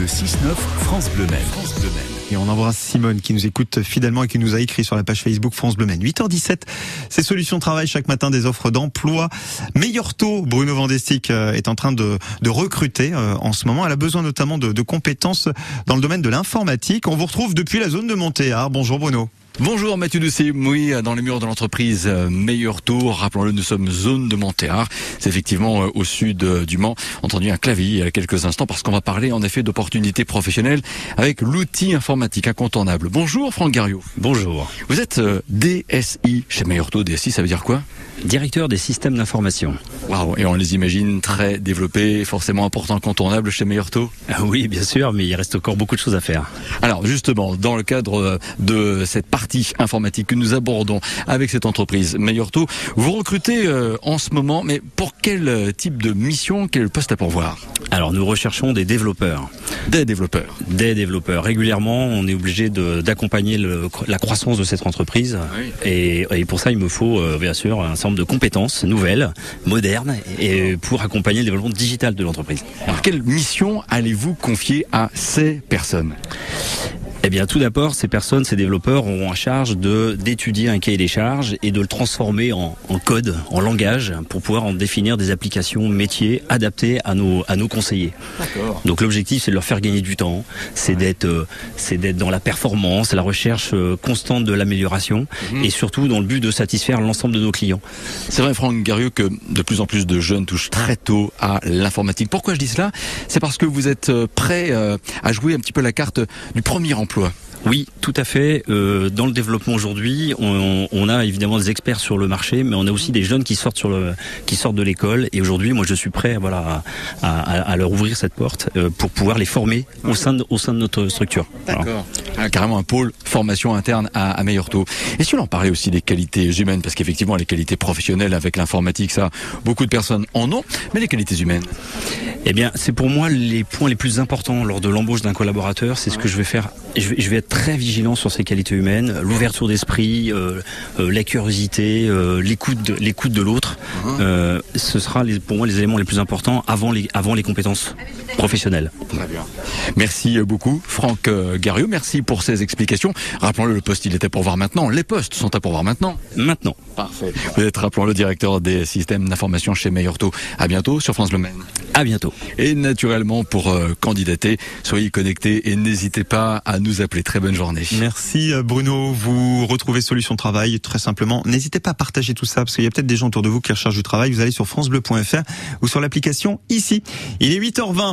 Le 6-9 France Bleu Maine. France Bleu Maine. Et on embrasse Simone qui nous écoute fidèlement et qui nous a écrit sur la page Facebook France Bleu Maine. 8h17, c'est Solutions Travail chaque matin des offres d'emploi. Meilleur taux, Bruno Vandestick euh, est en train de, de recruter euh, en ce moment. Elle a besoin notamment de, de compétences dans le domaine de l'informatique. On vous retrouve depuis la zone de Montéard. Bonjour Bruno. Bonjour Mathieu Doucet, oui, dans les murs de l'entreprise euh, Meilleur Tour, rappelons-le, nous sommes zone de Montéard, c'est effectivement euh, au sud euh, du Mans, entendu un clavier il y a quelques instants parce qu'on va parler en effet d'opportunités professionnelles avec l'outil informatique incontournable. Bonjour Franck Gariot. Bonjour. Vous êtes DSI chez Meilleur Tour, DSI ça veut dire quoi? Directeur des systèmes d'information. Waouh, et on les imagine très développés, forcément importants, incontournables chez Meilleur Taux? Ah Oui, bien sûr, mais il reste encore beaucoup de choses à faire. Alors justement, dans le cadre de cette partie informatique que nous abordons avec cette entreprise Meilleur Taux, vous recrutez euh, en ce moment, mais pour quel type de mission, quel poste à pourvoir? Alors nous recherchons des développeurs. Des développeurs. Des développeurs. Régulièrement, on est obligé d'accompagner la croissance de cette entreprise. Oui. Et, et, pour ça, il me faut euh, bien sûr un certain nombre de compétences nouvelles, modernes, et pour accompagner le développement digital de l'entreprise. Alors, quelle mission allez-vous confier à ces personnes? Eh bien, tout d'abord, ces personnes, ces développeurs auront en charge de d'étudier un cahier des charges et de le transformer en, en, code, en langage, pour pouvoir en définir des applications métiers adaptées à nos à nos conseillers. Donc, l'objectif, c'est de leur faire gagner du temps, c'est ouais. d'être euh, c'est d'être dans la performance, la recherche euh, constante de l'amélioration, mmh. et surtout dans le but de satisfaire l'ensemble de nos clients. C'est vrai, Franck Garieux, que de plus en plus de jeunes touchent très tôt à l'informatique. Pourquoi je dis cela? C'est parce que vous êtes euh, prêt à jouer un petit peu la carte du premier emploi oui, tout à fait. Euh, dans le développement aujourd'hui, on, on, a évidemment des experts sur le marché, mais on a aussi des jeunes qui sortent sur le, qui sortent de l'école. Et aujourd'hui, moi, je suis prêt, voilà, à, à, à leur ouvrir cette porte euh, pour pouvoir les former au sein de, au sein de notre structure. D'accord. Ah, carrément un pôle formation interne à, à Meilleur Taux. Et si on en parlait aussi des qualités humaines, parce qu'effectivement, les qualités professionnelles avec l'informatique, ça, beaucoup de personnes en ont, mais les qualités humaines? Eh bien, c'est pour moi les points les plus importants lors de l'embauche d'un collaborateur. C'est ce que je vais faire. Je vais, je vais, être très vigilant sur ces qualités humaines, l'ouverture d'esprit, euh, euh, la curiosité, euh, l'écoute, de, l'écoute de l'autre. Euh, ce sera les, pour moi les éléments les plus importants avant les, avant les compétences professionnelles. Très bien. Merci beaucoup, Franck Gariot. Merci pour ces explications. Rappelons-le, le poste il était pour voir maintenant. Les postes sont à pourvoir maintenant. Maintenant. Parfait. Vous êtes, rappelons-le, directeur des systèmes d'information chez Meilleurto. À bientôt sur France Le Maine. À bientôt. Et naturellement, pour euh, candidater, soyez connectés et n'hésitez pas à nous appeler. Très bonne journée. Merci Bruno. Vous retrouvez Solution Travail très simplement. N'hésitez pas à partager tout ça parce qu'il y a peut-être des gens autour de vous qui recherchent du travail. Vous allez sur francebleu.fr ou sur l'application ici. Il est 8h20.